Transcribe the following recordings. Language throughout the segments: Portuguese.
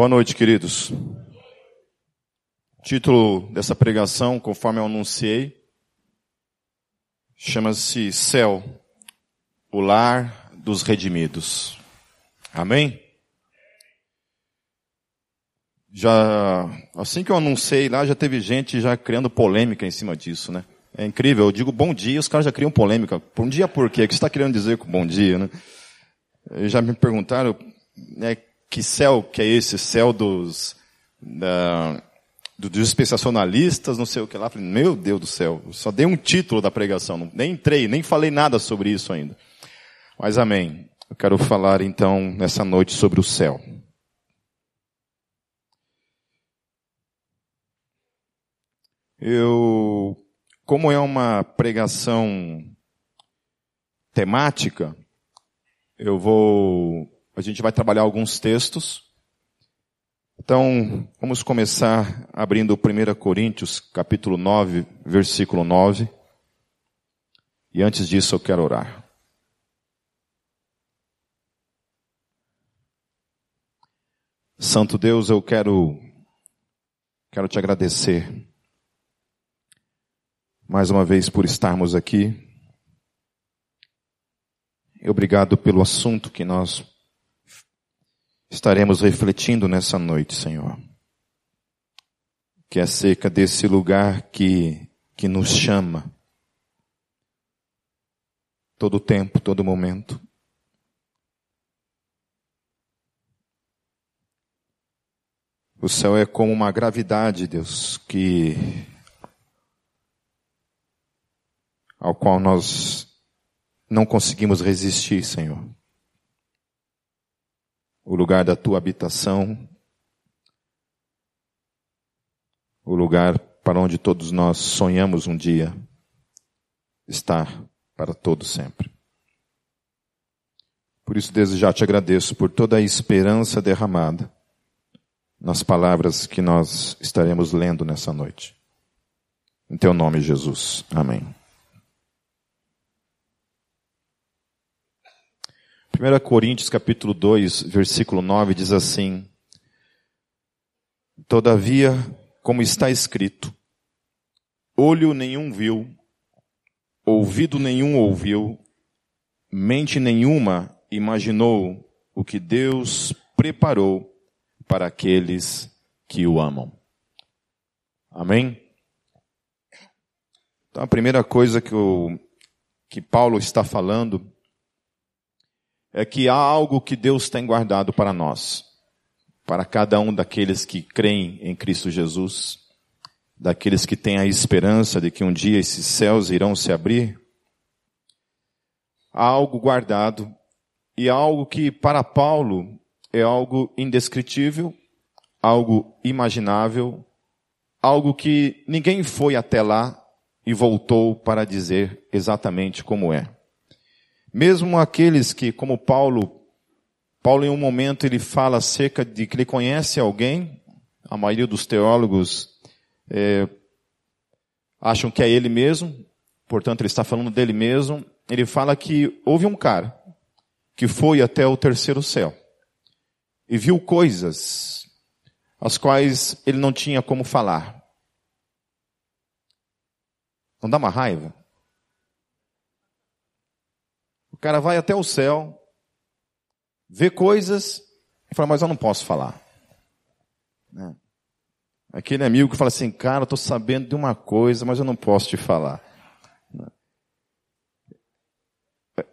Boa noite, queridos. Título dessa pregação, conforme eu anunciei, chama-se Céu, o lar dos redimidos. Amém? Já, assim que eu anunciei lá, já teve gente já criando polêmica em cima disso, né? É incrível, eu digo bom dia, os caras já criam polêmica. Bom dia por quê? O que você está querendo dizer com bom dia, né? Já me perguntaram, né, que céu que é esse? Céu dos, da, dos dispensacionalistas, não sei o que lá. Falei, meu Deus do céu, só dei um título da pregação, nem entrei, nem falei nada sobre isso ainda. Mas amém. Eu quero falar então nessa noite sobre o céu. Eu, como é uma pregação temática, eu vou, a gente vai trabalhar alguns textos. Então, vamos começar abrindo 1 Coríntios, capítulo 9, versículo 9. E antes disso eu quero orar. Santo Deus, eu quero, quero te agradecer mais uma vez por estarmos aqui. Obrigado pelo assunto que nós estaremos refletindo nessa noite, Senhor. Que é acerca desse lugar que, que nos chama. Todo tempo, todo momento. O céu é como uma gravidade, Deus, que ao qual nós não conseguimos resistir, Senhor. O lugar da tua habitação, o lugar para onde todos nós sonhamos um dia estar para todo sempre. Por isso, desde já te agradeço por toda a esperança derramada nas palavras que nós estaremos lendo nessa noite. Em teu nome, Jesus. Amém. 1 Coríntios capítulo 2, versículo 9 diz assim: Todavia, como está escrito, olho nenhum viu, ouvido nenhum ouviu, mente nenhuma imaginou o que Deus preparou para aqueles que o amam. Amém? Então a primeira coisa que, o, que Paulo está falando é que há algo que Deus tem guardado para nós, para cada um daqueles que creem em Cristo Jesus, daqueles que têm a esperança de que um dia esses céus irão se abrir. Há algo guardado e algo que para Paulo é algo indescritível, algo imaginável, algo que ninguém foi até lá e voltou para dizer exatamente como é. Mesmo aqueles que, como Paulo, Paulo em um momento ele fala acerca de que ele conhece alguém, a maioria dos teólogos é, acham que é ele mesmo, portanto ele está falando dele mesmo. Ele fala que houve um cara que foi até o terceiro céu e viu coisas as quais ele não tinha como falar. Não dá uma raiva? O cara vai até o céu, vê coisas e fala, mas eu não posso falar. Né? Aquele amigo que fala assim, cara, eu estou sabendo de uma coisa, mas eu não posso te falar. Né?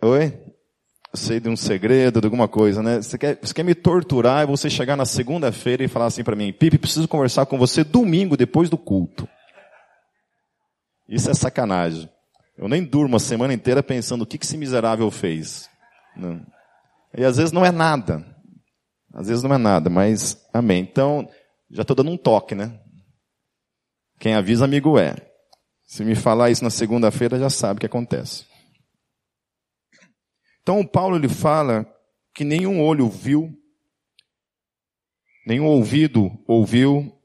Oi? Eu sei de um segredo, de alguma coisa, né? Você quer, você quer me torturar e você chegar na segunda-feira e falar assim para mim, Pipe, preciso conversar com você domingo depois do culto. Isso é sacanagem. Eu nem durmo a semana inteira pensando o que, que esse miserável fez. Não. E às vezes não é nada. Às vezes não é nada, mas amém. Então, já estou dando um toque, né? Quem avisa, amigo é. Se me falar isso na segunda-feira, já sabe o que acontece. Então, o Paulo ele fala que nenhum olho viu, nenhum ouvido ouviu,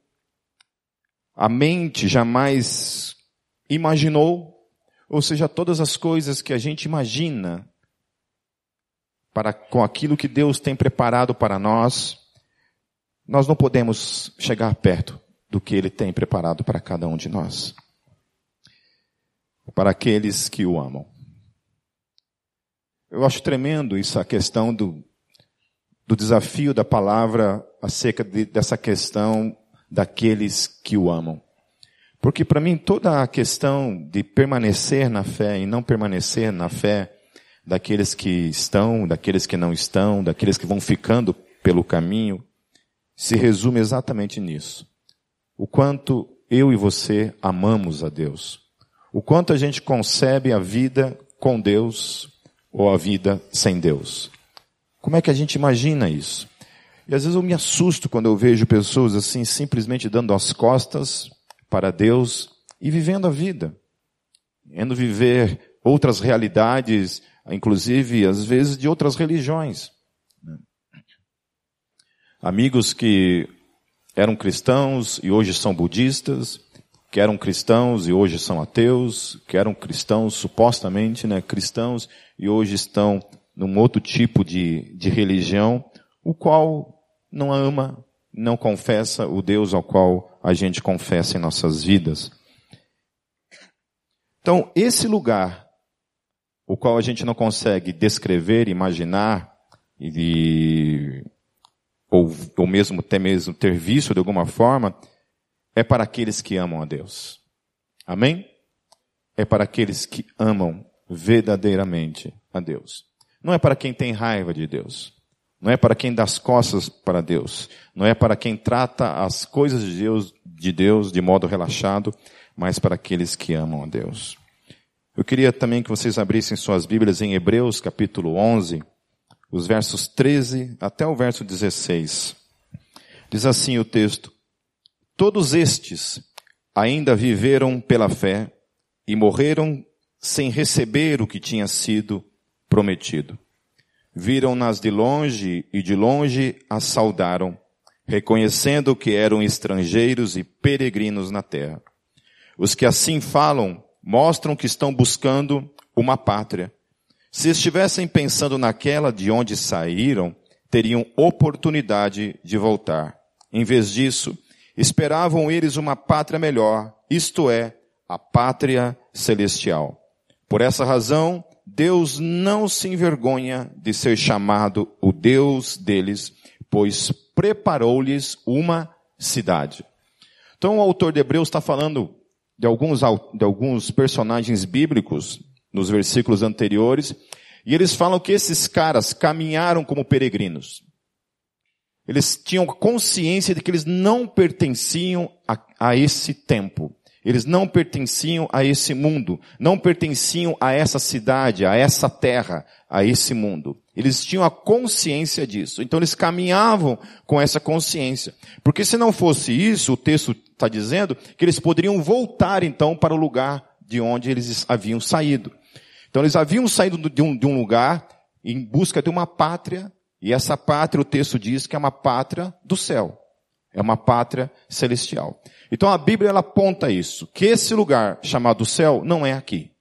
a mente jamais imaginou ou seja, todas as coisas que a gente imagina para com aquilo que Deus tem preparado para nós, nós não podemos chegar perto do que Ele tem preparado para cada um de nós. Para aqueles que o amam. Eu acho tremendo isso, a questão do, do desafio da palavra acerca de, dessa questão daqueles que o amam. Porque para mim toda a questão de permanecer na fé e não permanecer na fé daqueles que estão, daqueles que não estão, daqueles que vão ficando pelo caminho, se resume exatamente nisso. O quanto eu e você amamos a Deus. O quanto a gente concebe a vida com Deus ou a vida sem Deus. Como é que a gente imagina isso? E às vezes eu me assusto quando eu vejo pessoas assim simplesmente dando as costas para Deus e vivendo a vida. Indo viver outras realidades, inclusive às vezes de outras religiões. Amigos que eram cristãos e hoje são budistas, que eram cristãos e hoje são ateus, que eram cristãos supostamente, né, cristãos e hoje estão num outro tipo de, de religião, o qual não ama, não confessa o Deus ao qual a gente confessa em nossas vidas. Então, esse lugar, o qual a gente não consegue descrever, imaginar, e, ou, ou mesmo até mesmo ter visto de alguma forma, é para aqueles que amam a Deus. Amém? É para aqueles que amam verdadeiramente a Deus. Não é para quem tem raiva de Deus. Não é para quem dá as costas para Deus. Não é para quem trata as coisas de Deus, de Deus de modo relaxado, mas para aqueles que amam a Deus. Eu queria também que vocês abrissem suas Bíblias em Hebreus capítulo 11, os versos 13 até o verso 16. Diz assim o texto: Todos estes ainda viveram pela fé e morreram sem receber o que tinha sido prometido. Viram-nas de longe e de longe as saudaram, reconhecendo que eram estrangeiros e peregrinos na terra. Os que assim falam mostram que estão buscando uma pátria. Se estivessem pensando naquela de onde saíram, teriam oportunidade de voltar. Em vez disso, esperavam eles uma pátria melhor, isto é, a pátria celestial. Por essa razão, Deus não se envergonha de ser chamado o Deus deles, pois preparou-lhes uma cidade. Então o autor de Hebreus está falando de alguns, de alguns personagens bíblicos nos versículos anteriores, e eles falam que esses caras caminharam como peregrinos. Eles tinham consciência de que eles não pertenciam a, a esse tempo. Eles não pertenciam a esse mundo, não pertenciam a essa cidade, a essa terra, a esse mundo. Eles tinham a consciência disso. Então eles caminhavam com essa consciência. Porque se não fosse isso, o texto está dizendo que eles poderiam voltar então para o lugar de onde eles haviam saído. Então eles haviam saído de um, de um lugar em busca de uma pátria, e essa pátria, o texto diz que é uma pátria do céu. É uma pátria celestial. Então a Bíblia ela aponta isso, que esse lugar chamado céu não é aqui.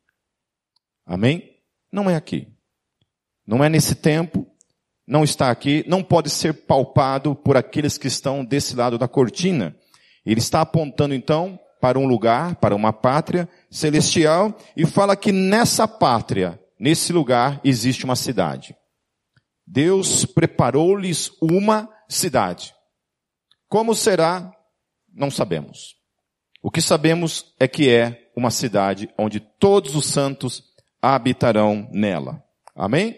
Amém? Não é aqui. Não é nesse tempo, não está aqui, não pode ser palpado por aqueles que estão desse lado da cortina. Ele está apontando então para um lugar, para uma pátria celestial e fala que nessa pátria, nesse lugar existe uma cidade. Deus preparou-lhes uma cidade. Como será? Não sabemos. O que sabemos é que é uma cidade onde todos os santos habitarão nela. Amém?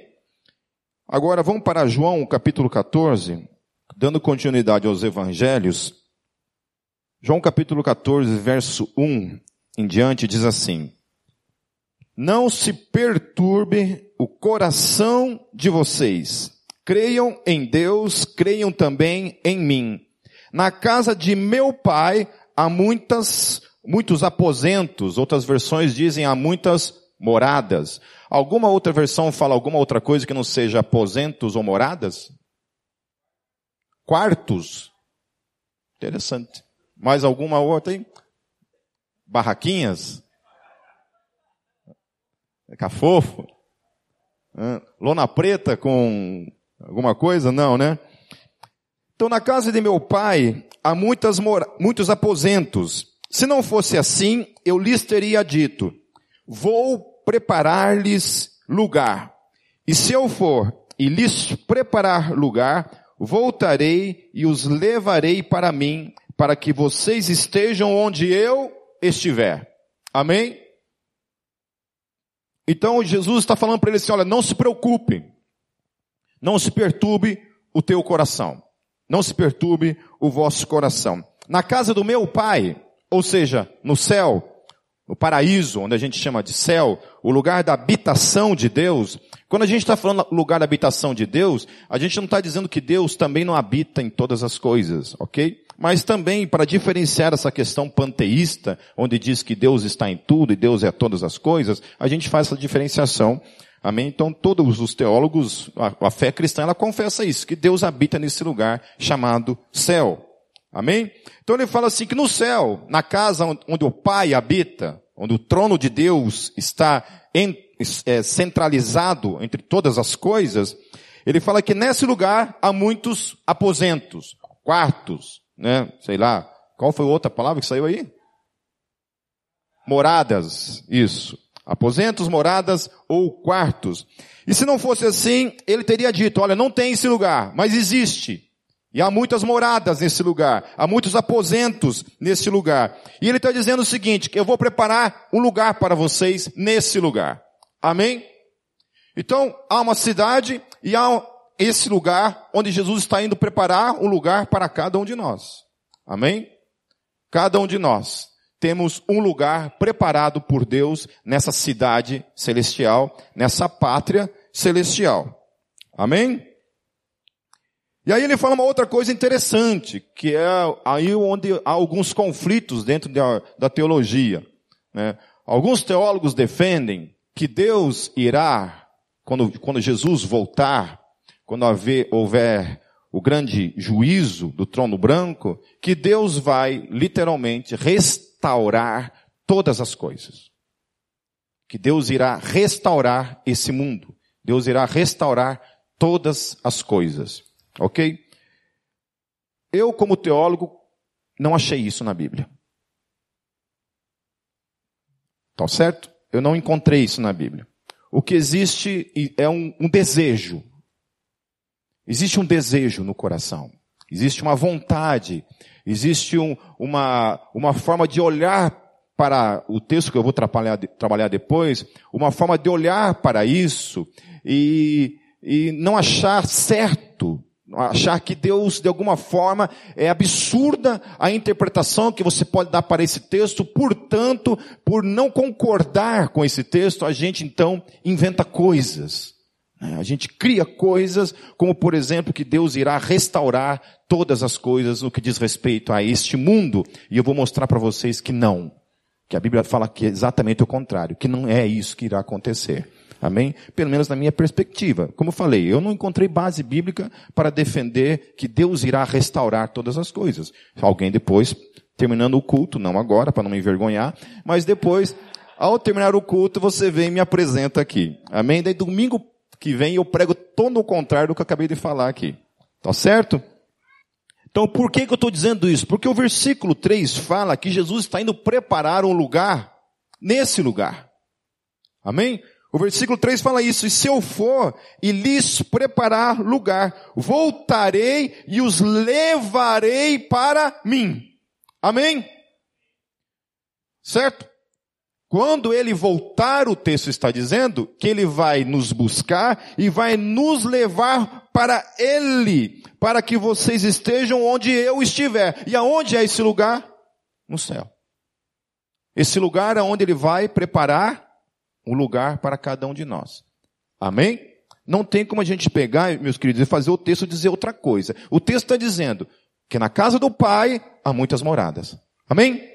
Agora vamos para João capítulo 14, dando continuidade aos evangelhos. João capítulo 14, verso 1 em diante diz assim: Não se perturbe o coração de vocês. Creiam em Deus, creiam também em mim. Na casa de meu pai há muitas, muitos aposentos, outras versões dizem há muitas moradas. Alguma outra versão fala alguma outra coisa que não seja aposentos ou moradas? Quartos. Interessante. Mais alguma outra aí? Barraquinhas? Cafofo? Lona preta com alguma coisa? Não, né? Então, na casa de meu pai há muitas muitos aposentos. Se não fosse assim, eu lhes teria dito: Vou preparar-lhes lugar. E se eu for e lhes preparar lugar, voltarei e os levarei para mim, para que vocês estejam onde eu estiver. Amém? Então Jesus está falando para ele assim: olha, não se preocupe, não se perturbe o teu coração, não se perturbe o vosso coração. Na casa do meu pai, ou seja, no céu, no paraíso, onde a gente chama de céu, o lugar da habitação de Deus. Quando a gente está falando lugar da habitação de Deus, a gente não está dizendo que Deus também não habita em todas as coisas, ok? Mas também para diferenciar essa questão panteísta, onde diz que Deus está em tudo e Deus é todas as coisas, a gente faz essa diferenciação. Amém? Então todos os teólogos, a, a fé cristã, ela confessa isso, que Deus habita nesse lugar chamado céu. Amém? Então ele fala assim que no céu, na casa onde o Pai habita, onde o trono de Deus está em, é, centralizado entre todas as coisas, ele fala que nesse lugar há muitos aposentos, quartos, né? Sei lá, qual foi a outra palavra que saiu aí? Moradas, isso. Aposentos, moradas ou quartos. E se não fosse assim, ele teria dito, olha, não tem esse lugar, mas existe. E há muitas moradas nesse lugar, há muitos aposentos nesse lugar. E ele está dizendo o seguinte, eu vou preparar um lugar para vocês nesse lugar. Amém? Então, há uma cidade e há esse lugar onde Jesus está indo preparar um lugar para cada um de nós. Amém? Cada um de nós temos um lugar preparado por Deus nessa cidade celestial, nessa pátria celestial. Amém? E aí ele fala uma outra coisa interessante, que é aí onde há alguns conflitos dentro da, teologia. Né? Alguns teólogos defendem que Deus irá, quando, quando Jesus voltar, quando haver, houver o grande juízo do trono branco, que Deus vai literalmente restaurar todas as coisas. Que Deus irá restaurar esse mundo. Deus irá restaurar todas as coisas. Ok? Eu, como teólogo, não achei isso na Bíblia. Tá certo? Eu não encontrei isso na Bíblia. O que existe é um, um desejo. Existe um desejo no coração. Existe uma vontade. Existe um, uma, uma forma de olhar para o texto que eu vou trabalhar, trabalhar depois, uma forma de olhar para isso e, e não achar certo achar que Deus, de alguma forma, é absurda a interpretação que você pode dar para esse texto, portanto, por não concordar com esse texto, a gente então inventa coisas. Né? A gente cria coisas, como por exemplo, que Deus irá restaurar todas as coisas no que diz respeito a este mundo, e eu vou mostrar para vocês que não. Que a Bíblia fala que é exatamente o contrário, que não é isso que irá acontecer. Amém? Pelo menos na minha perspectiva. Como eu falei, eu não encontrei base bíblica para defender que Deus irá restaurar todas as coisas. Alguém depois, terminando o culto, não agora, para não me envergonhar, mas depois, ao terminar o culto, você vem e me apresenta aqui. Amém? Daí domingo que vem eu prego todo o contrário do que eu acabei de falar aqui. Tá certo? Então, por que, que eu estou dizendo isso? Porque o versículo 3 fala que Jesus está indo preparar um lugar nesse lugar. Amém? O versículo 3 fala isso, e se eu for e lhes preparar lugar, voltarei e os levarei para mim. Amém? Certo? Quando ele voltar, o texto está dizendo que ele vai nos buscar e vai nos levar para ele, para que vocês estejam onde eu estiver. E aonde é esse lugar? No céu. Esse lugar é onde ele vai preparar um lugar para cada um de nós. Amém? Não tem como a gente pegar, meus queridos, e fazer o texto dizer outra coisa. O texto está dizendo que na casa do Pai há muitas moradas. Amém?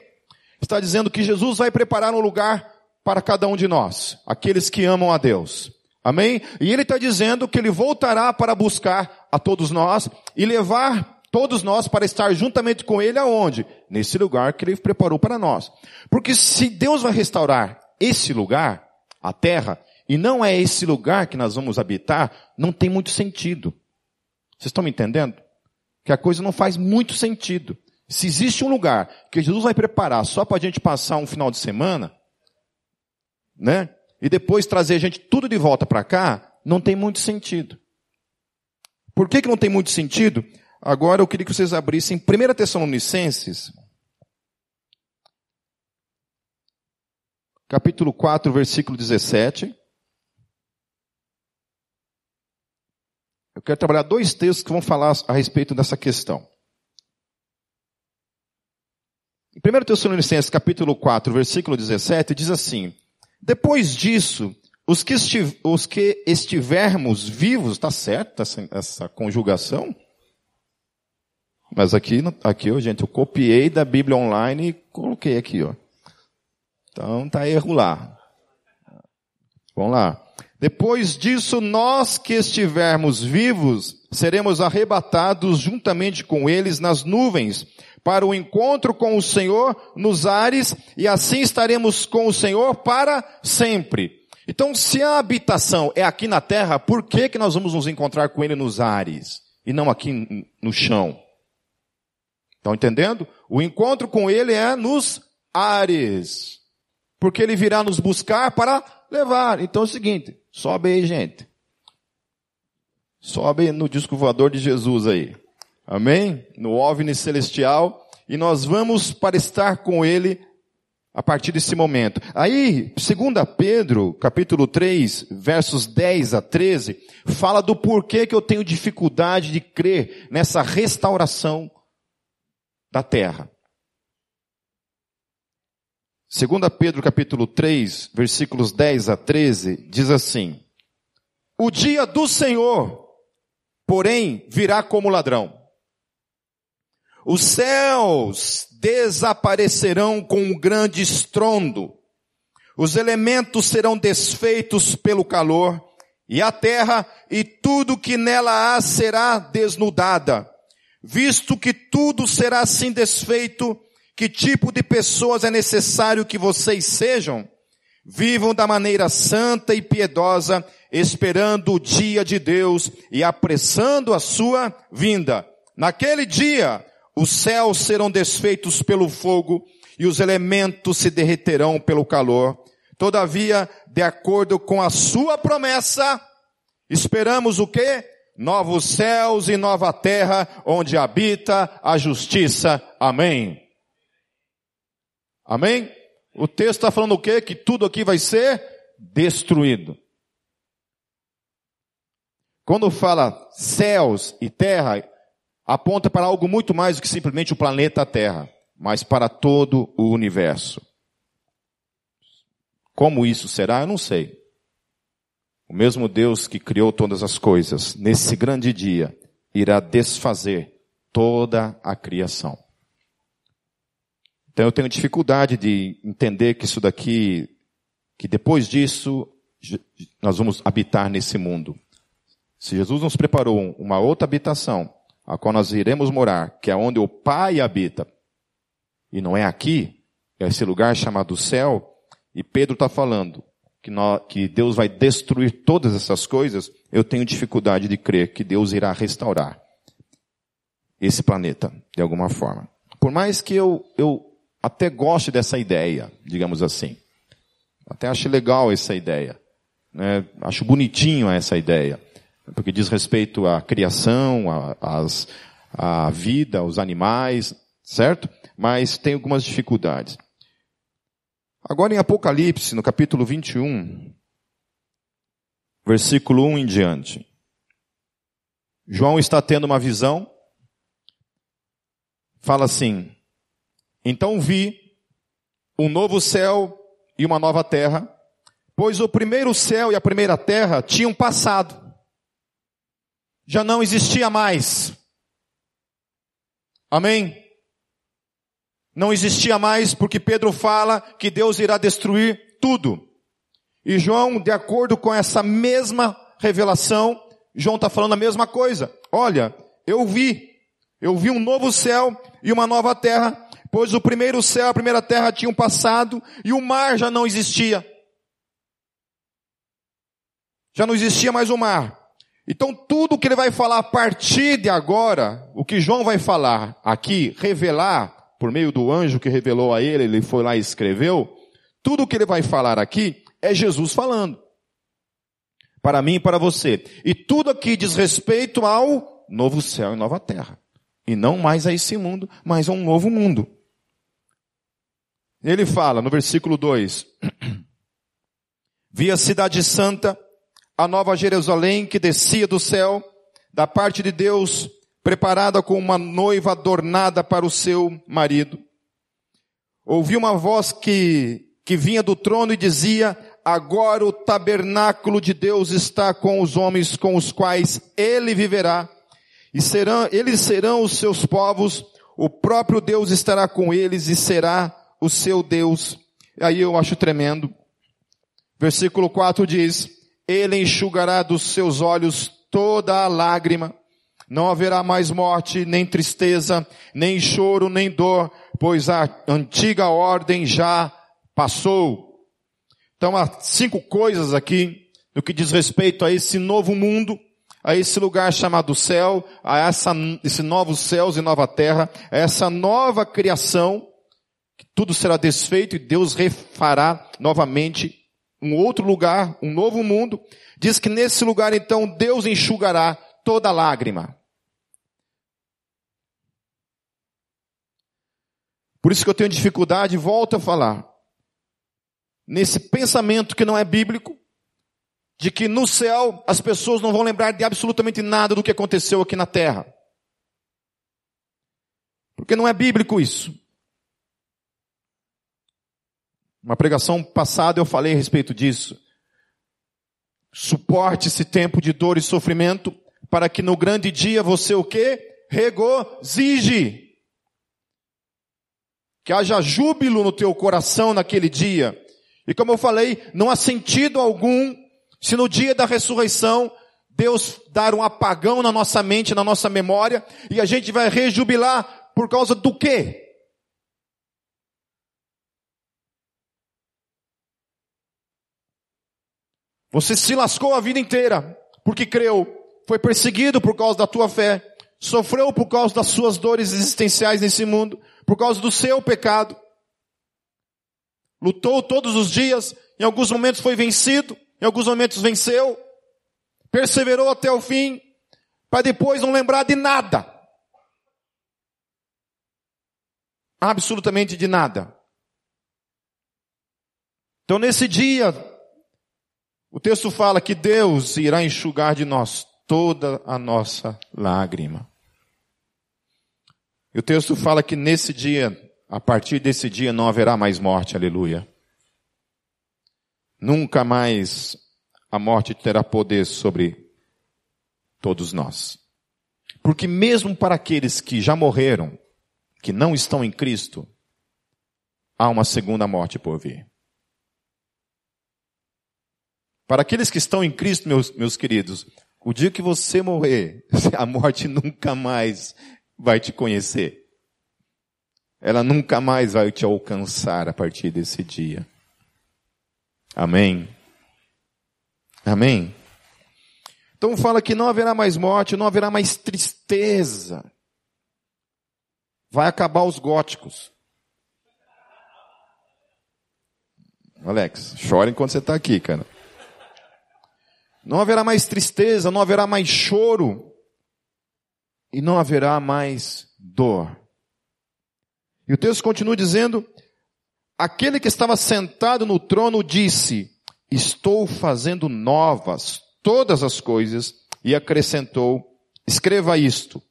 Está dizendo que Jesus vai preparar um lugar para cada um de nós, aqueles que amam a Deus. Amém? E ele está dizendo que ele voltará para buscar a todos nós e levar todos nós para estar juntamente com ele aonde? Nesse lugar que ele preparou para nós. Porque se Deus vai restaurar esse lugar, a terra, e não é esse lugar que nós vamos habitar, não tem muito sentido. Vocês estão me entendendo? que a coisa não faz muito sentido. Se existe um lugar que Jesus vai preparar só para a gente passar um final de semana, né? E depois trazer a gente tudo de volta para cá, não tem muito sentido. Por que, que não tem muito sentido? Agora eu queria que vocês abrissem 1 Tessalonicenses, capítulo 4, versículo 17. Eu quero trabalhar dois textos que vão falar a respeito dessa questão. Em 1 Tessalonicenses capítulo 4, versículo 17, diz assim, Depois disso, os que, estiv os que estivermos vivos, está certo essa, essa conjugação? Mas aqui, aqui, gente, eu copiei da Bíblia online e coloquei aqui, ó. Então tá erro lá. Vamos lá. Depois disso, nós que estivermos vivos, seremos arrebatados juntamente com eles nas nuvens, para o encontro com o Senhor nos ares, e assim estaremos com o Senhor para sempre. Então, se a habitação é aqui na terra, por que que nós vamos nos encontrar com Ele nos ares, e não aqui no chão? Estão entendendo? O encontro com Ele é nos ares. Porque Ele virá nos buscar para levar. Então é o seguinte, sobe aí, gente. Sobe no disco voador de Jesus aí. Amém? No OVNI celestial. E nós vamos para estar com Ele a partir desse momento. Aí, 2 Pedro, capítulo 3, versos 10 a 13, fala do porquê que eu tenho dificuldade de crer nessa restauração da terra. 2 Pedro capítulo 3, versículos 10 a 13, diz assim: O dia do Senhor, porém, virá como ladrão. Os céus desaparecerão com um grande estrondo. Os elementos serão desfeitos pelo calor, e a terra e tudo que nela há será desnudada. Visto que tudo será assim desfeito, que tipo de pessoas é necessário que vocês sejam? Vivam da maneira santa e piedosa, esperando o dia de Deus e apressando a sua vinda. Naquele dia, os céus serão desfeitos pelo fogo e os elementos se derreterão pelo calor. Todavia, de acordo com a sua promessa, esperamos o quê? Novos céus e nova terra, onde habita a justiça. Amém. Amém? O texto está falando o quê? Que tudo aqui vai ser destruído. Quando fala céus e terra, aponta para algo muito mais do que simplesmente o planeta Terra, mas para todo o universo. Como isso será, eu não sei. O mesmo Deus que criou todas as coisas, nesse grande dia, irá desfazer toda a criação. Então eu tenho dificuldade de entender que isso daqui, que depois disso, nós vamos habitar nesse mundo. Se Jesus nos preparou uma outra habitação, a qual nós iremos morar, que é onde o Pai habita, e não é aqui, é esse lugar chamado céu, e Pedro está falando que, nós, que Deus vai destruir todas essas coisas, eu tenho dificuldade de crer que Deus irá restaurar esse planeta, de alguma forma. Por mais que eu, eu até goste dessa ideia, digamos assim. Até acho legal essa ideia. Né? Acho bonitinho essa ideia. Porque diz respeito à criação, à, à vida, aos animais, certo? Mas tem algumas dificuldades. Agora em Apocalipse, no capítulo 21, versículo 1 em diante. João está tendo uma visão, fala assim, então vi um novo céu e uma nova terra, pois o primeiro céu e a primeira terra tinham passado. Já não existia mais. Amém? Não existia mais porque Pedro fala que Deus irá destruir tudo. E João, de acordo com essa mesma revelação, João está falando a mesma coisa. Olha, eu vi, eu vi um novo céu e uma nova terra, pois o primeiro céu, a primeira terra tinham passado e o mar já não existia. Já não existia mais o mar. Então tudo que ele vai falar a partir de agora, o que João vai falar aqui, revelar, por meio do anjo que revelou a ele, ele foi lá e escreveu, tudo que ele vai falar aqui é Jesus falando. Para mim e para você. E tudo aqui diz respeito ao novo céu e nova terra. E não mais a esse mundo, mas a um novo mundo. Ele fala no versículo 2: Vi a cidade santa, a nova Jerusalém que descia do céu, da parte de Deus, preparada com uma noiva adornada para o seu marido. Ouvi uma voz que, que vinha do trono e dizia, agora o tabernáculo de Deus está com os homens com os quais ele viverá, e serão, eles serão os seus povos, o próprio Deus estará com eles e será o seu Deus. Aí eu acho tremendo. Versículo 4 diz, ele enxugará dos seus olhos toda a lágrima, não haverá mais morte, nem tristeza, nem choro, nem dor, pois a antiga ordem já passou. Então há cinco coisas aqui no que diz respeito a esse novo mundo, a esse lugar chamado céu, a essa, esse novos céus e nova terra, a essa nova criação, que tudo será desfeito e Deus refará novamente um outro lugar, um novo mundo. Diz que nesse lugar então Deus enxugará toda lágrima. Por isso que eu tenho dificuldade, volto a falar, nesse pensamento que não é bíblico, de que no céu as pessoas não vão lembrar de absolutamente nada do que aconteceu aqui na terra. Porque não é bíblico isso. Uma pregação passada eu falei a respeito disso. Suporte esse tempo de dor e sofrimento para que no grande dia você o quê? Regozije. Que haja júbilo no teu coração naquele dia. E como eu falei, não há sentido algum se no dia da ressurreição Deus dar um apagão na nossa mente, na nossa memória, e a gente vai rejubilar por causa do quê? Você se lascou a vida inteira porque creu, foi perseguido por causa da tua fé, sofreu por causa das suas dores existenciais nesse mundo, por causa do seu pecado. Lutou todos os dias, em alguns momentos foi vencido, em alguns momentos venceu, perseverou até o fim, para depois não lembrar de nada. Absolutamente de nada. Então nesse dia, o texto fala que Deus irá enxugar de nós toda a nossa lágrima. E o texto fala que nesse dia, a partir desse dia não haverá mais morte, aleluia. Nunca mais a morte terá poder sobre todos nós. Porque mesmo para aqueles que já morreram, que não estão em Cristo, há uma segunda morte por vir. Para aqueles que estão em Cristo, meus, meus queridos, o dia que você morrer, a morte nunca mais vai te conhecer. Ela nunca mais vai te alcançar a partir desse dia. Amém. Amém. Então fala que não haverá mais morte, não haverá mais tristeza. Vai acabar os góticos. Alex, chora enquanto você está aqui, cara. Não haverá mais tristeza, não haverá mais choro e não haverá mais dor. E o texto continua dizendo: Aquele que estava sentado no trono disse: Estou fazendo novas todas as coisas, e acrescentou: Escreva isto,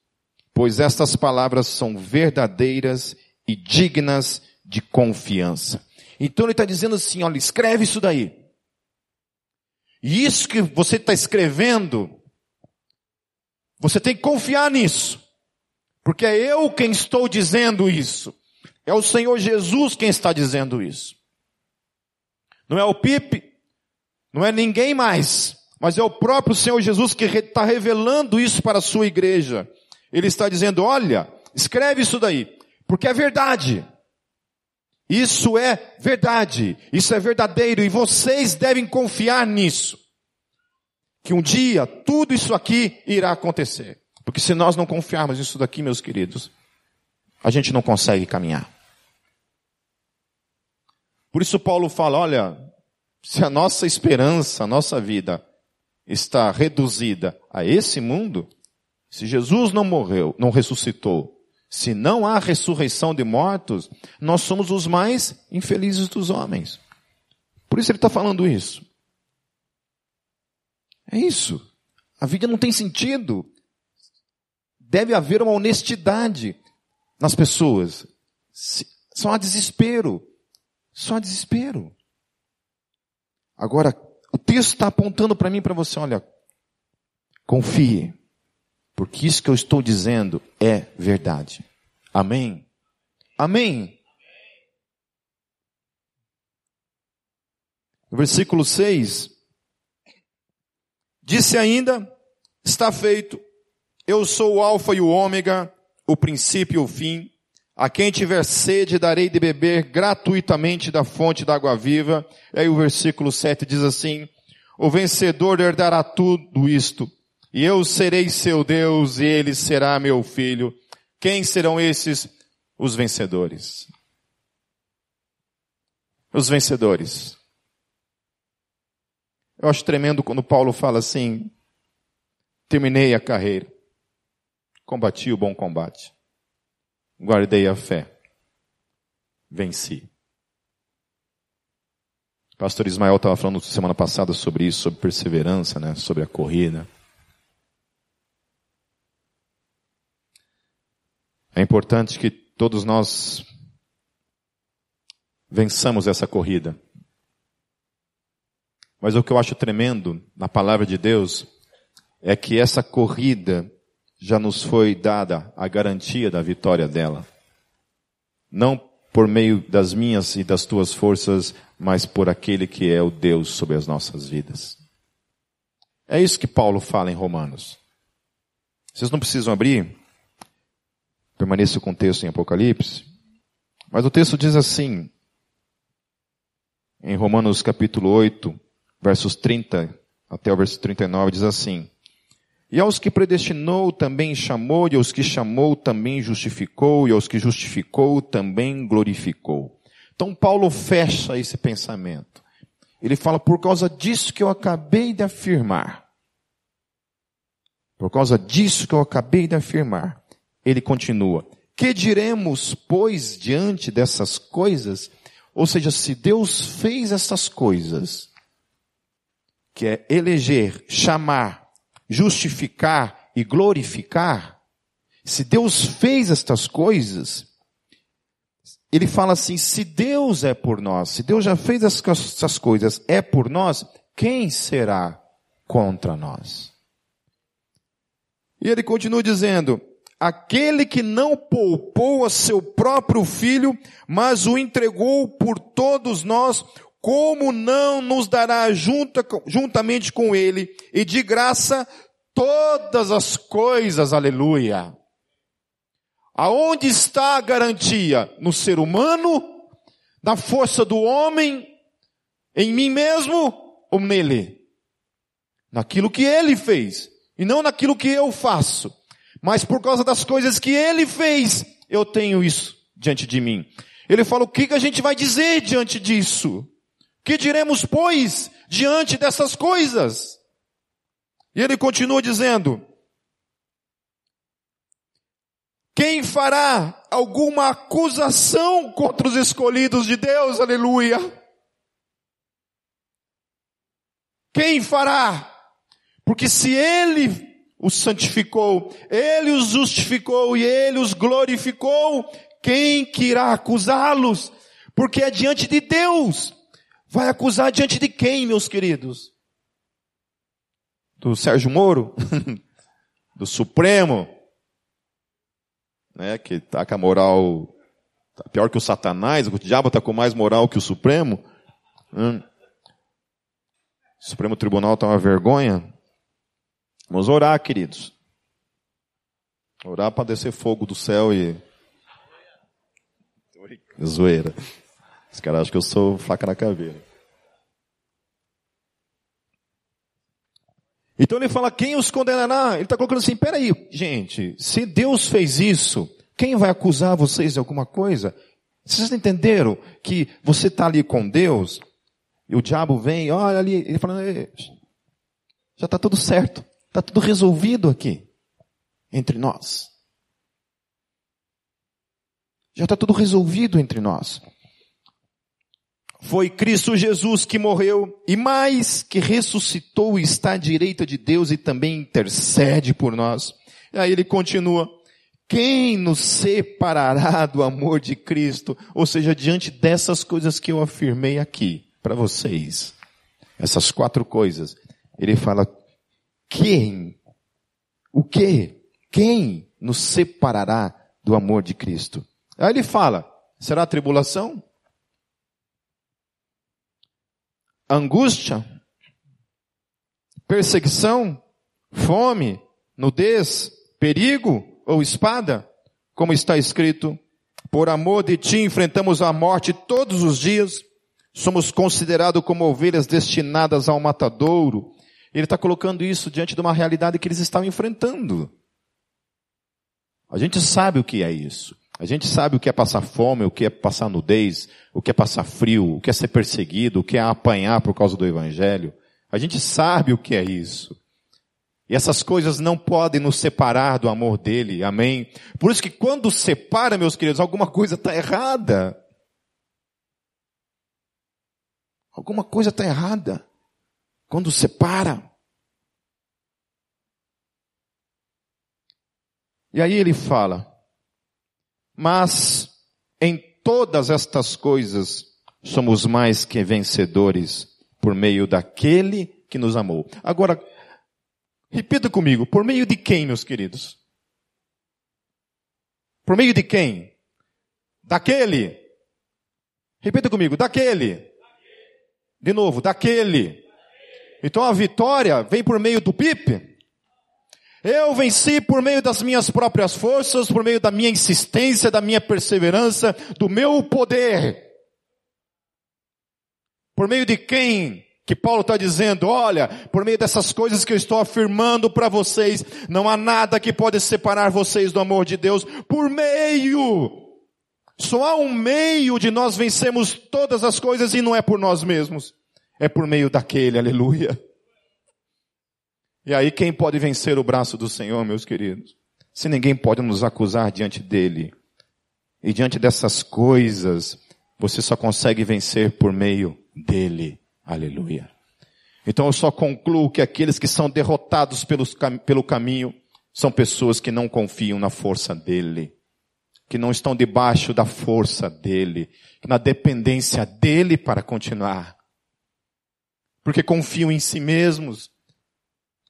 pois estas palavras são verdadeiras e dignas de confiança. Então ele está dizendo assim: olha, escreve isso daí. E isso que você está escrevendo, você tem que confiar nisso. Porque é eu quem estou dizendo isso. É o Senhor Jesus quem está dizendo isso. Não é o Pipe, não é ninguém mais, mas é o próprio Senhor Jesus que está revelando isso para a sua igreja. Ele está dizendo, olha, escreve isso daí, porque é verdade. Isso é verdade, isso é verdadeiro e vocês devem confiar nisso. que um dia tudo isso aqui irá acontecer. Porque se nós não confiarmos nisso daqui, meus queridos, a gente não consegue caminhar. Por isso Paulo fala, olha, se a nossa esperança, a nossa vida está reduzida a esse mundo, se Jesus não morreu, não ressuscitou, se não há ressurreição de mortos, nós somos os mais infelizes dos homens. Por isso ele está falando isso. É isso. A vida não tem sentido. Deve haver uma honestidade nas pessoas. Só há desespero. Só há desespero. Agora, o texto está apontando para mim e para você, olha, confie, porque isso que eu estou dizendo é verdade. Amém? Amém? Versículo 6, disse ainda, está feito, eu sou o alfa e o ômega, o princípio e o fim, a quem tiver sede, darei de beber gratuitamente da fonte da água viva. E aí o versículo 7 diz assim, o vencedor herdará tudo isto, e eu serei seu Deus, e ele será meu filho. Quem serão esses? Os vencedores. Os vencedores. Eu acho tremendo quando Paulo fala assim, terminei a carreira, combati o bom combate guardei a fé, venci. Pastor Ismael estava falando semana passada sobre isso, sobre perseverança, né? sobre a corrida. É importante que todos nós vençamos essa corrida. Mas o que eu acho tremendo na palavra de Deus é que essa corrida já nos foi dada a garantia da vitória dela. Não por meio das minhas e das tuas forças, mas por aquele que é o Deus sobre as nossas vidas. É isso que Paulo fala em Romanos. Vocês não precisam abrir, permaneça com o texto em Apocalipse, mas o texto diz assim, em Romanos capítulo 8, versos 30 até o verso 39, diz assim, e aos que predestinou também chamou, e aos que chamou também justificou, e aos que justificou também glorificou. Então Paulo fecha esse pensamento. Ele fala, por causa disso que eu acabei de afirmar. Por causa disso que eu acabei de afirmar. Ele continua. Que diremos, pois, diante dessas coisas? Ou seja, se Deus fez essas coisas, que é eleger, chamar, justificar e glorificar, se Deus fez estas coisas, ele fala assim, se Deus é por nós, se Deus já fez essas coisas, é por nós, quem será contra nós? E ele continua dizendo, aquele que não poupou a seu próprio filho, mas o entregou por todos nós, como não nos dará junta, juntamente com ele e de graça todas as coisas, aleluia. Aonde está a garantia? No ser humano? Na força do homem? Em mim mesmo? Ou nele? Naquilo que ele fez. E não naquilo que eu faço. Mas por causa das coisas que ele fez, eu tenho isso diante de mim. Ele fala, o que, que a gente vai dizer diante disso? Que diremos, pois, diante dessas coisas? E ele continua dizendo, quem fará alguma acusação contra os escolhidos de Deus? Aleluia. Quem fará? Porque se ele os santificou, ele os justificou e ele os glorificou, quem que irá acusá-los? Porque é diante de Deus Vai acusar diante de quem, meus queridos? Do Sérgio Moro? Do Supremo? Né, que tá com a moral tá pior que o Satanás, o diabo está com mais moral que o Supremo. Hum. O Supremo Tribunal está uma vergonha. Vamos orar, queridos. Orar para descer fogo do céu e. Zoeira. Os caras acham que eu sou faca na caveira. Então ele fala, quem os condenará? Ele está colocando assim, peraí, gente, se Deus fez isso, quem vai acusar vocês de alguma coisa? Vocês entenderam que você está ali com Deus, e o diabo vem, olha ali, ele fala, já está tudo certo, está tudo resolvido aqui, entre nós. Já está tudo resolvido entre nós. Foi Cristo Jesus que morreu e mais que ressuscitou e está à direita de Deus e também intercede por nós. E aí ele continua. Quem nos separará do amor de Cristo? Ou seja, diante dessas coisas que eu afirmei aqui para vocês, essas quatro coisas, ele fala: quem? O que? Quem nos separará do amor de Cristo? Aí ele fala, será tribulação? Angústia? Perseguição? Fome? Nudez? Perigo? Ou espada? Como está escrito, por amor de ti enfrentamos a morte todos os dias, somos considerados como ovelhas destinadas ao matadouro. Ele está colocando isso diante de uma realidade que eles estão enfrentando. A gente sabe o que é isso. A gente sabe o que é passar fome, o que é passar nudez, o que é passar frio, o que é ser perseguido, o que é apanhar por causa do evangelho. A gente sabe o que é isso. E essas coisas não podem nos separar do amor dele, amém? Por isso que quando separa, meus queridos, alguma coisa está errada. Alguma coisa está errada. Quando separa. E aí ele fala, mas em todas estas coisas somos mais que vencedores por meio daquele que nos amou. Agora, repita comigo, por meio de quem, meus queridos? Por meio de quem? Daquele. Repita comigo, daquele. De novo, daquele. Então a vitória vem por meio do pipe? Eu venci por meio das minhas próprias forças, por meio da minha insistência, da minha perseverança, do meu poder. Por meio de quem que Paulo está dizendo, olha, por meio dessas coisas que eu estou afirmando para vocês, não há nada que pode separar vocês do amor de Deus, por meio, só há um meio de nós vencermos todas as coisas e não é por nós mesmos, é por meio daquele, aleluia, e aí quem pode vencer o braço do Senhor, meus queridos? Se ninguém pode nos acusar diante dele. E diante dessas coisas, você só consegue vencer por meio dele. Aleluia. Então eu só concluo que aqueles que são derrotados pelos, pelo caminho são pessoas que não confiam na força dele, que não estão debaixo da força dele, na dependência dele para continuar. Porque confiam em si mesmos,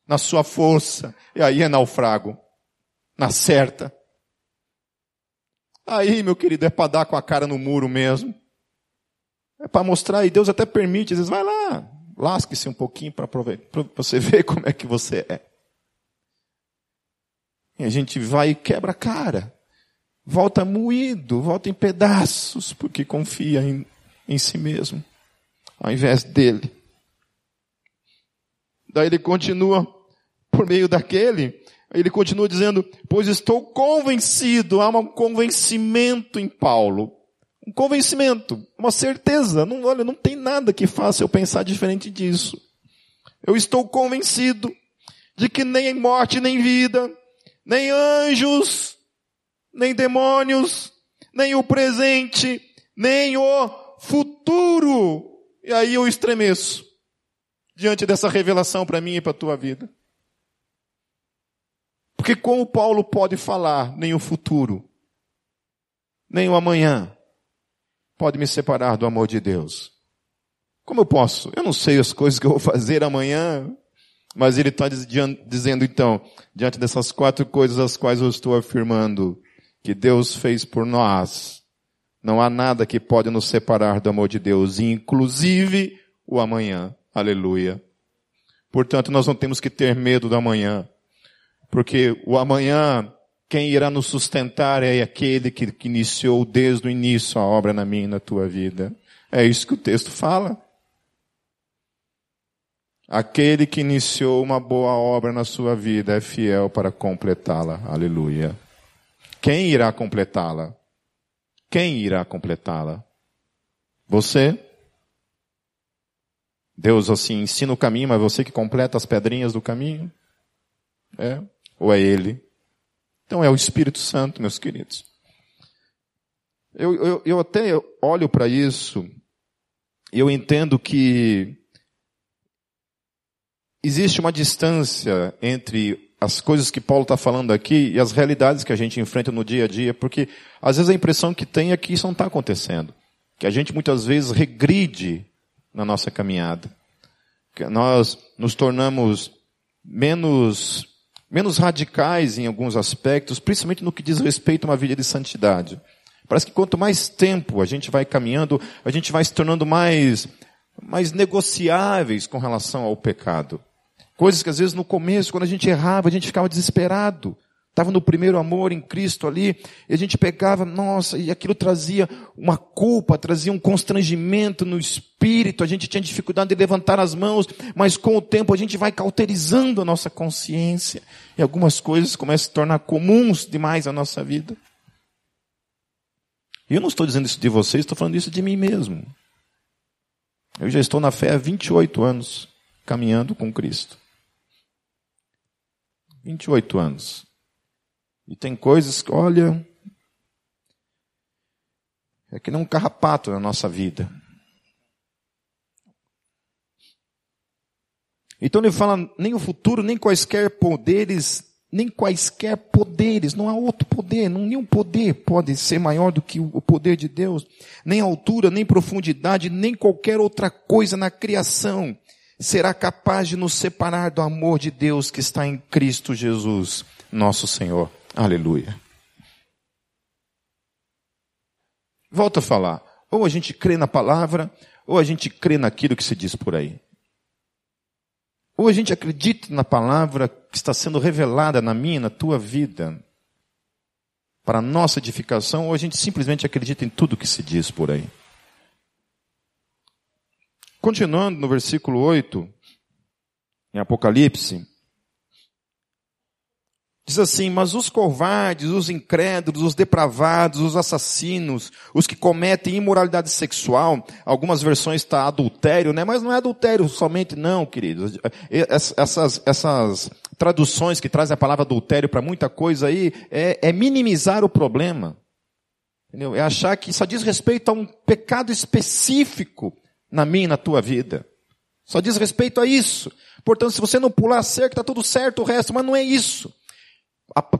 na sua força, e aí é naufrago. Na certa. Aí, meu querido, é para dar com a cara no muro mesmo. É para mostrar, e Deus até permite, às vezes, vai lá, lasque-se um pouquinho para você ver como é que você é. E a gente vai e quebra a cara. Volta moído, volta em pedaços, porque confia em, em si mesmo, ao invés dele. Daí ele continua, por meio daquele, ele continua dizendo, pois estou convencido, há um convencimento em Paulo. Um convencimento, uma certeza. Não, olha, não tem nada que faça eu pensar diferente disso. Eu estou convencido de que nem morte, nem vida, nem anjos, nem demônios, nem o presente, nem o futuro. E aí eu estremeço diante dessa revelação para mim e para a tua vida. Porque como Paulo pode falar, nem o futuro, nem o amanhã, pode me separar do amor de Deus. Como eu posso? Eu não sei as coisas que eu vou fazer amanhã, mas ele está dizendo então, diante dessas quatro coisas as quais eu estou afirmando, que Deus fez por nós, não há nada que pode nos separar do amor de Deus, inclusive o amanhã. Aleluia. Portanto, nós não temos que ter medo do amanhã. Porque o amanhã, quem irá nos sustentar é aquele que, que iniciou desde o início a obra na minha e na tua vida. É isso que o texto fala. Aquele que iniciou uma boa obra na sua vida é fiel para completá-la. Aleluia. Quem irá completá-la? Quem irá completá-la? Você? Deus assim ensina o caminho, mas você que completa as pedrinhas do caminho? É? Ou é Ele? Então é o Espírito Santo, meus queridos. Eu, eu, eu até olho para isso e eu entendo que existe uma distância entre as coisas que Paulo está falando aqui e as realidades que a gente enfrenta no dia a dia, porque às vezes a impressão que tem é que isso não está acontecendo. Que a gente muitas vezes regride na nossa caminhada. Nós nos tornamos menos, menos radicais em alguns aspectos, principalmente no que diz respeito a uma vida de santidade. Parece que quanto mais tempo a gente vai caminhando, a gente vai se tornando mais, mais negociáveis com relação ao pecado. Coisas que às vezes no começo, quando a gente errava, a gente ficava desesperado. Estava no primeiro amor em Cristo ali, e a gente pegava, nossa, e aquilo trazia uma culpa, trazia um constrangimento no espírito, a gente tinha dificuldade de levantar as mãos, mas com o tempo a gente vai cauterizando a nossa consciência, e algumas coisas começam a se tornar comuns demais na nossa vida. E eu não estou dizendo isso de vocês, estou falando isso de mim mesmo. Eu já estou na fé há 28 anos, caminhando com Cristo. 28 anos. E tem coisas que, olha, é que nem um carrapato na nossa vida. Então ele fala, nem o futuro, nem quaisquer poderes nem quaisquer poderes, não há outro poder, não, nenhum poder pode ser maior do que o poder de Deus, nem altura, nem profundidade, nem qualquer outra coisa na criação será capaz de nos separar do amor de Deus que está em Cristo Jesus, nosso Senhor. Aleluia. Volto a falar, ou a gente crê na palavra, ou a gente crê naquilo que se diz por aí. Ou a gente acredita na palavra que está sendo revelada na minha, na tua vida, para nossa edificação, ou a gente simplesmente acredita em tudo que se diz por aí. Continuando no versículo 8, em Apocalipse, Diz assim, mas os covardes, os incrédulos, os depravados, os assassinos, os que cometem imoralidade sexual, algumas versões está adultério, né? Mas não é adultério somente não, queridos. Essas, essas traduções que trazem a palavra adultério para muita coisa aí, é, é minimizar o problema. Entendeu? É achar que só diz respeito a um pecado específico na minha e na tua vida. Só diz respeito a isso. Portanto, se você não pular cerca, está tudo certo o resto, mas não é isso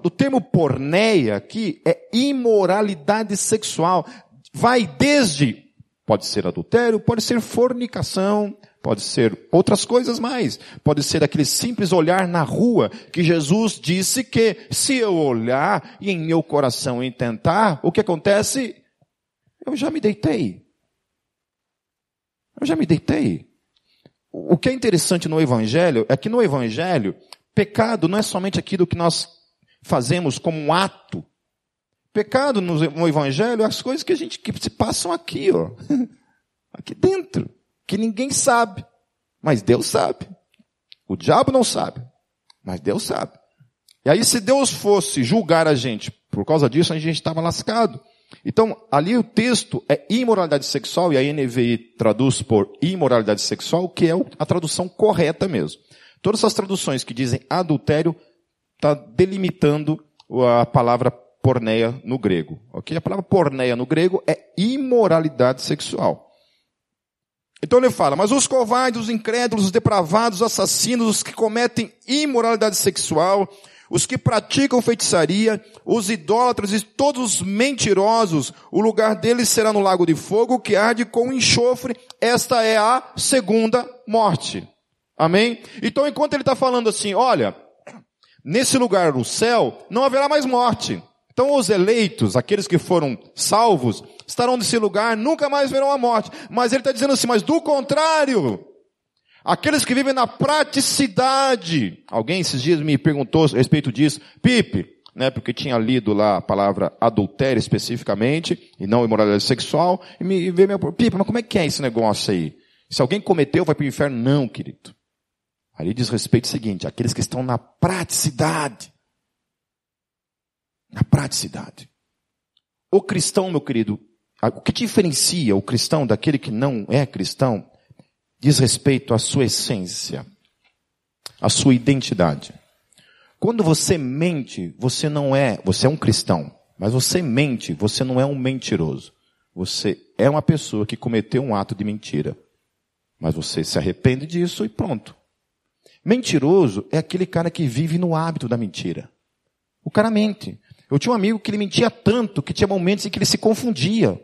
o termo porneia aqui é imoralidade sexual. Vai desde, pode ser adultério, pode ser fornicação, pode ser outras coisas mais. Pode ser aquele simples olhar na rua que Jesus disse que se eu olhar e em meu coração intentar, o que acontece? Eu já me deitei. Eu já me deitei. O que é interessante no Evangelho é que no Evangelho, pecado não é somente aquilo que nós fazemos como um ato. Pecado no Evangelho é as coisas que a gente que se passam aqui, ó, aqui dentro, que ninguém sabe, mas Deus sabe. O diabo não sabe, mas Deus sabe. E aí, se Deus fosse julgar a gente por causa disso, a gente estava lascado. Então, ali o texto é imoralidade sexual, e a NVI traduz por imoralidade sexual, que é a tradução correta mesmo. Todas as traduções que dizem adultério está delimitando a palavra porneia no grego. Ok? A palavra porneia no grego é imoralidade sexual. Então ele fala, mas os covardes, os incrédulos, os depravados, os assassinos, os que cometem imoralidade sexual, os que praticam feitiçaria, os idólatras e todos os mentirosos, o lugar deles será no lago de fogo que arde com enxofre. Esta é a segunda morte. Amém? Então enquanto ele está falando assim, olha, nesse lugar, no céu, não haverá mais morte. Então os eleitos, aqueles que foram salvos, estarão nesse lugar, nunca mais verão a morte. Mas ele está dizendo assim, mas do contrário, aqueles que vivem na praticidade. Alguém esses dias me perguntou a respeito disso, Pipe, né, porque tinha lido lá a palavra adultério especificamente, e não imoralidade sexual, e me veio meu, Pipe, mas como é que é esse negócio aí? Se alguém cometeu, vai para o inferno? Não, querido. Ali diz respeito ao seguinte, aqueles que estão na praticidade. Na praticidade. O cristão, meu querido, o que diferencia o cristão daquele que não é cristão diz respeito à sua essência, à sua identidade. Quando você mente, você não é, você é um cristão, mas você mente, você não é um mentiroso. Você é uma pessoa que cometeu um ato de mentira. Mas você se arrepende disso e pronto. Mentiroso é aquele cara que vive no hábito da mentira. O cara mente. Eu tinha um amigo que ele mentia tanto que tinha momentos em que ele se confundia.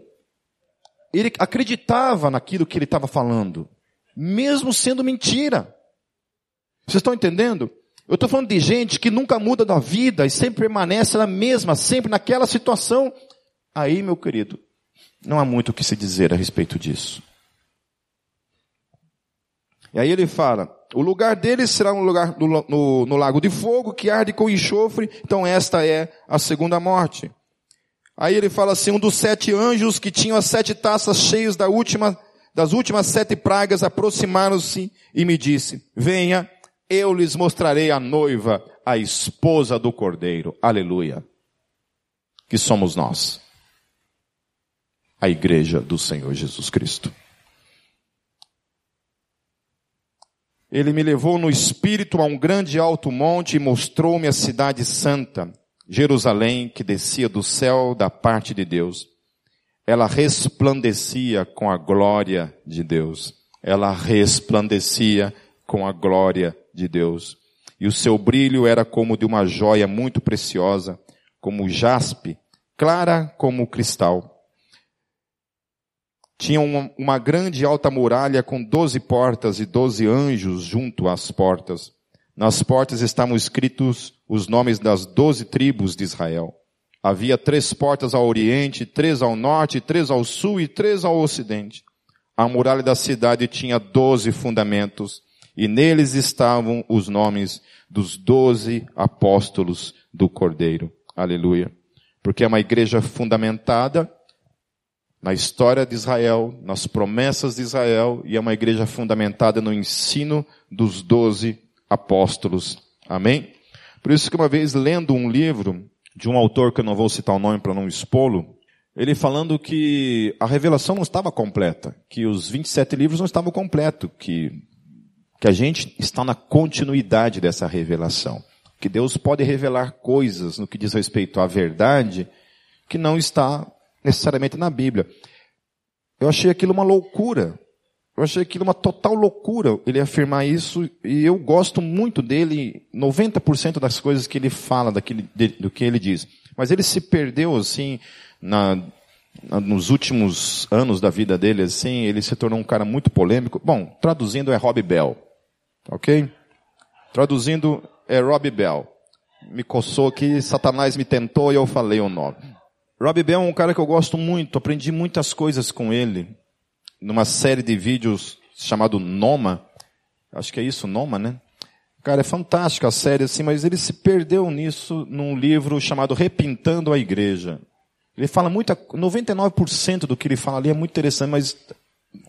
Ele acreditava naquilo que ele estava falando, mesmo sendo mentira. Vocês estão entendendo? Eu estou falando de gente que nunca muda da vida e sempre permanece na mesma, sempre naquela situação. Aí, meu querido, não há muito o que se dizer a respeito disso. E aí ele fala, o lugar deles será um lugar no, no, no, lago de fogo que arde com enxofre, então esta é a segunda morte. Aí ele fala assim, um dos sete anjos que tinham as sete taças cheias da última, das últimas sete pragas aproximaram-se e me disse, venha, eu lhes mostrarei a noiva, a esposa do cordeiro. Aleluia. Que somos nós. A igreja do Senhor Jesus Cristo. Ele me levou no espírito a um grande alto monte e mostrou-me a cidade santa, Jerusalém, que descia do céu da parte de Deus. Ela resplandecia com a glória de Deus. Ela resplandecia com a glória de Deus. E o seu brilho era como de uma joia muito preciosa, como jaspe, clara como cristal tinha uma, uma grande alta muralha com doze portas e doze anjos junto às portas. Nas portas estavam escritos os nomes das doze tribos de Israel. Havia três portas ao oriente, três ao norte, três ao sul e três ao ocidente. A muralha da cidade tinha doze fundamentos, e neles estavam os nomes dos doze apóstolos do Cordeiro. Aleluia. Porque é uma igreja fundamentada na história de Israel, nas promessas de Israel, e é uma igreja fundamentada no ensino dos doze apóstolos. Amém? Por isso que uma vez lendo um livro de um autor que eu não vou citar o nome para não expô-lo, ele falando que a revelação não estava completa, que os 27 livros não estavam completos, que, que a gente está na continuidade dessa revelação. Que Deus pode revelar coisas no que diz respeito à verdade que não está necessariamente na Bíblia. Eu achei aquilo uma loucura. Eu achei aquilo uma total loucura ele afirmar isso e eu gosto muito dele, 90% das coisas que ele fala, daquele, do que ele diz. Mas ele se perdeu assim, na, na, nos últimos anos da vida dele, assim, ele se tornou um cara muito polêmico. Bom, traduzindo é Rob Bell. Ok? Traduzindo é Rob Bell. Me coçou aqui, Satanás me tentou e eu falei o nome. Rob Bell é um cara que eu gosto muito, aprendi muitas coisas com ele, numa série de vídeos chamado Noma, acho que é isso, Noma, né? Cara, é fantástica a série assim, mas ele se perdeu nisso num livro chamado Repintando a Igreja. Ele fala muito, 99% do que ele fala ali é muito interessante, mas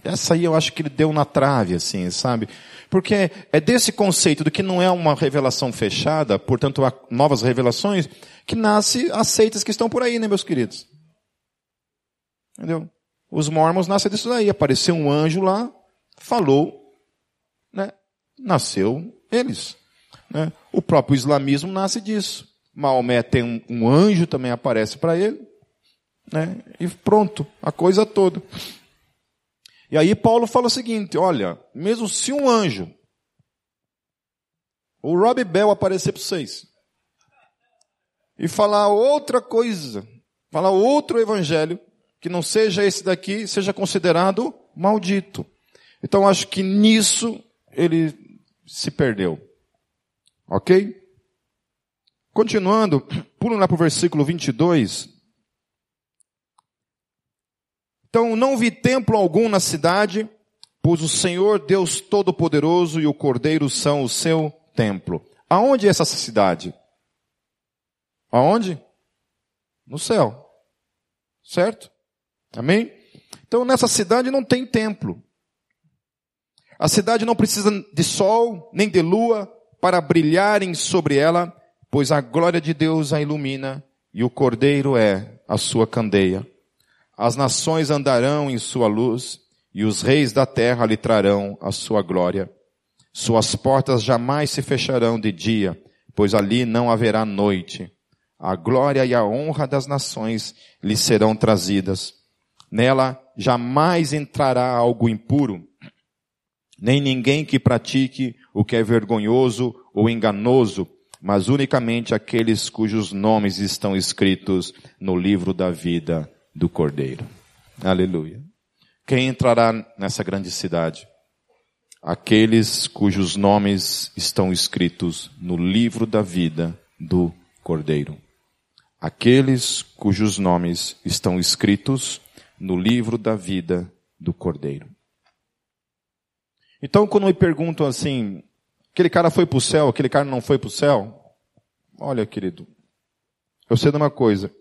essa aí eu acho que ele deu na trave, assim, sabe? Porque é desse conceito de que não é uma revelação fechada, portanto há novas revelações, que nasce as seitas que estão por aí, né, meus queridos? Entendeu? Os mormons nascem disso daí. Apareceu um anjo lá, falou, né? Nasceu eles. Né? O próprio islamismo nasce disso. Maomé tem um, um anjo também aparece para ele, né? E pronto, a coisa toda. E aí Paulo fala o seguinte: olha, mesmo se um anjo, o Rob Bell aparecer para vocês, e falar outra coisa, falar outro evangelho, que não seja esse daqui, seja considerado maldito. Então acho que nisso ele se perdeu. Ok? Continuando, pulo lá para o versículo 22. Então não vi templo algum na cidade, pois o Senhor Deus Todo-Poderoso e o Cordeiro são o seu templo. Aonde é essa cidade? Aonde? No céu. Certo? Amém? Então nessa cidade não tem templo. A cidade não precisa de sol nem de lua para brilharem sobre ela, pois a glória de Deus a ilumina e o cordeiro é a sua candeia. As nações andarão em sua luz e os reis da terra lhe trarão a sua glória. Suas portas jamais se fecharão de dia, pois ali não haverá noite. A glória e a honra das nações lhe serão trazidas. Nela jamais entrará algo impuro, nem ninguém que pratique o que é vergonhoso ou enganoso, mas unicamente aqueles cujos nomes estão escritos no livro da vida do Cordeiro. Aleluia. Quem entrará nessa grande cidade? Aqueles cujos nomes estão escritos no livro da vida do Cordeiro. Aqueles cujos nomes estão escritos no livro da vida do Cordeiro. Então, quando me perguntam assim, aquele cara foi para o céu, aquele cara não foi para o céu, olha, querido, eu sei de uma coisa,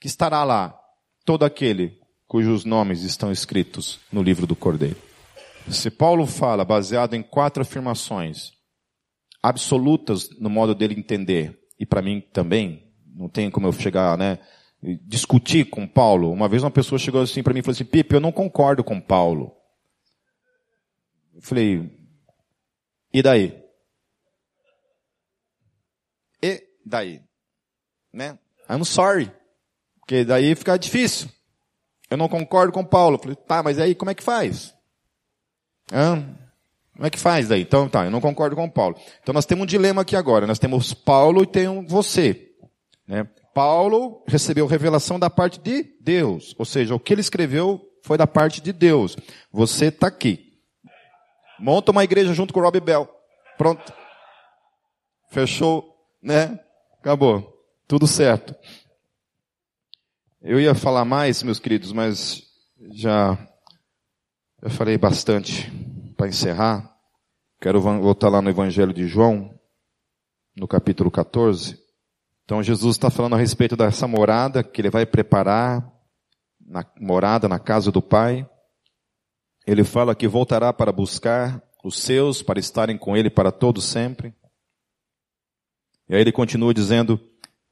que estará lá todo aquele cujos nomes estão escritos no livro do Cordeiro. Se Paulo fala baseado em quatro afirmações absolutas no modo dele entender, e para mim também, não tem como eu chegar, né, discutir com Paulo. Uma vez uma pessoa chegou assim para mim e falou assim: "Pipe, eu não concordo com Paulo". Eu falei, e daí? E daí? Né? I'm sorry. Porque daí fica difícil. Eu não concordo com Paulo. Falei, tá, mas aí como é que faz? Hã? Como é que faz daí? Então tá, eu não concordo com Paulo. Então nós temos um dilema aqui agora. Nós temos Paulo e tem você. Né? Paulo recebeu revelação da parte de Deus. Ou seja, o que ele escreveu foi da parte de Deus. Você está aqui. Monta uma igreja junto com o Rob Bell. Pronto. Fechou, né? Acabou. Tudo certo. Eu ia falar mais, meus queridos, mas já eu falei bastante para encerrar. Quero voltar lá no Evangelho de João, no capítulo 14. Então Jesus está falando a respeito dessa morada que ele vai preparar, na morada na casa do Pai ele fala que voltará para buscar os seus, para estarem com ele para todo sempre. E aí ele continua dizendo,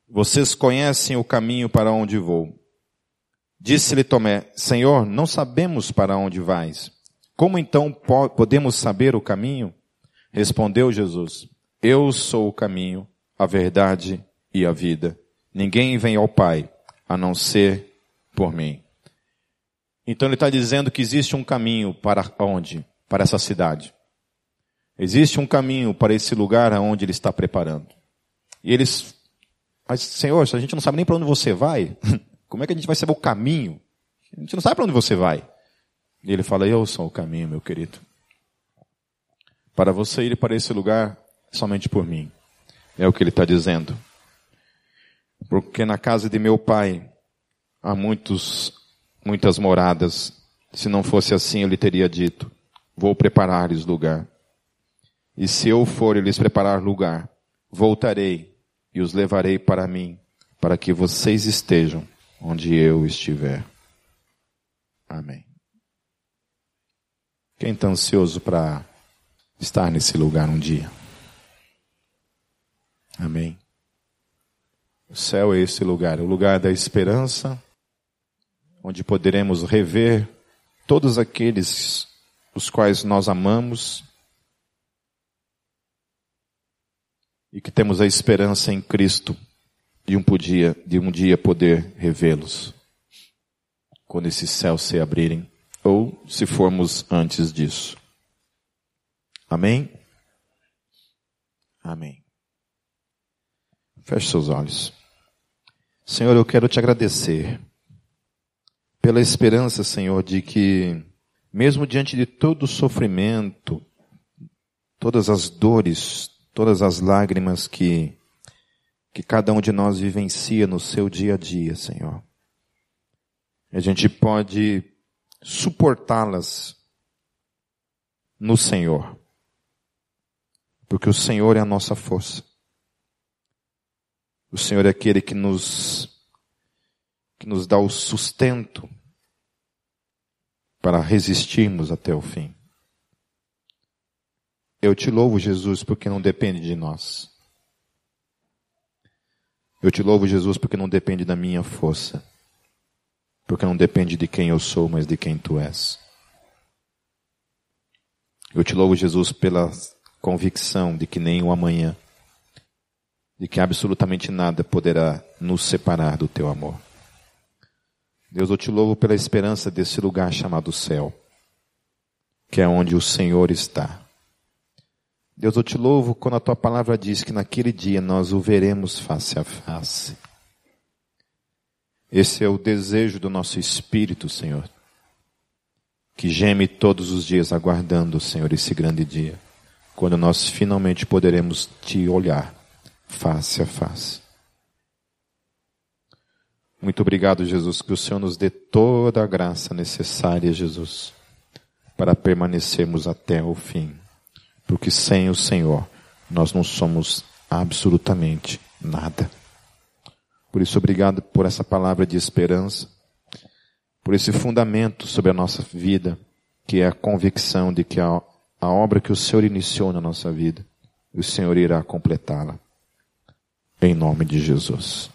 vocês conhecem o caminho para onde vou. Disse-lhe Tomé, Senhor, não sabemos para onde vais. Como então podemos saber o caminho? Respondeu Jesus, eu sou o caminho, a verdade e a vida. Ninguém vem ao Pai a não ser por mim. Então ele está dizendo que existe um caminho para onde? Para essa cidade. Existe um caminho para esse lugar aonde ele está preparando. E eles, mas Senhor, se a gente não sabe nem para onde você vai, como é que a gente vai saber o caminho? A gente não sabe para onde você vai. E ele fala, eu sou o caminho, meu querido. Para você ir para esse lugar, somente por mim. É o que ele está dizendo. Porque na casa de meu pai há muitos muitas moradas. Se não fosse assim, eu lhe teria dito: Vou preparar-lhes lugar. E se eu for lhes preparar lugar, voltarei e os levarei para mim, para que vocês estejam onde eu estiver. Amém. Quem está ansioso para estar nesse lugar um dia? Amém. O céu é esse lugar, o lugar da esperança, onde poderemos rever todos aqueles os quais nós amamos e que temos a esperança em Cristo de um dia, de um dia poder revê-los quando esses céus se abrirem ou se formos antes disso. Amém? Amém. Feche seus olhos. Senhor, eu quero te agradecer pela esperança, Senhor, de que, mesmo diante de todo o sofrimento, todas as dores, todas as lágrimas que, que cada um de nós vivencia no seu dia a dia, Senhor, a gente pode suportá-las no Senhor. Porque o Senhor é a nossa força. O Senhor é aquele que nos que nos dá o sustento para resistirmos até o fim. Eu te louvo, Jesus, porque não depende de nós. Eu te louvo, Jesus, porque não depende da minha força. Porque não depende de quem eu sou, mas de quem tu és. Eu te louvo, Jesus, pela convicção de que nem o amanhã, de que absolutamente nada poderá nos separar do teu amor. Deus, eu te louvo pela esperança desse lugar chamado céu, que é onde o Senhor está. Deus, eu te louvo quando a tua palavra diz que naquele dia nós o veremos face a face. Esse é o desejo do nosso espírito, Senhor, que geme todos os dias aguardando, Senhor, esse grande dia, quando nós finalmente poderemos te olhar face a face. Muito obrigado, Jesus, que o Senhor nos dê toda a graça necessária, Jesus, para permanecermos até o fim porque sem o Senhor nós não somos absolutamente nada. Por isso, obrigado por essa palavra de esperança, por esse fundamento sobre a nossa vida, que é a convicção de que a, a obra que o Senhor iniciou na nossa vida, o Senhor irá completá-la. Em nome de Jesus.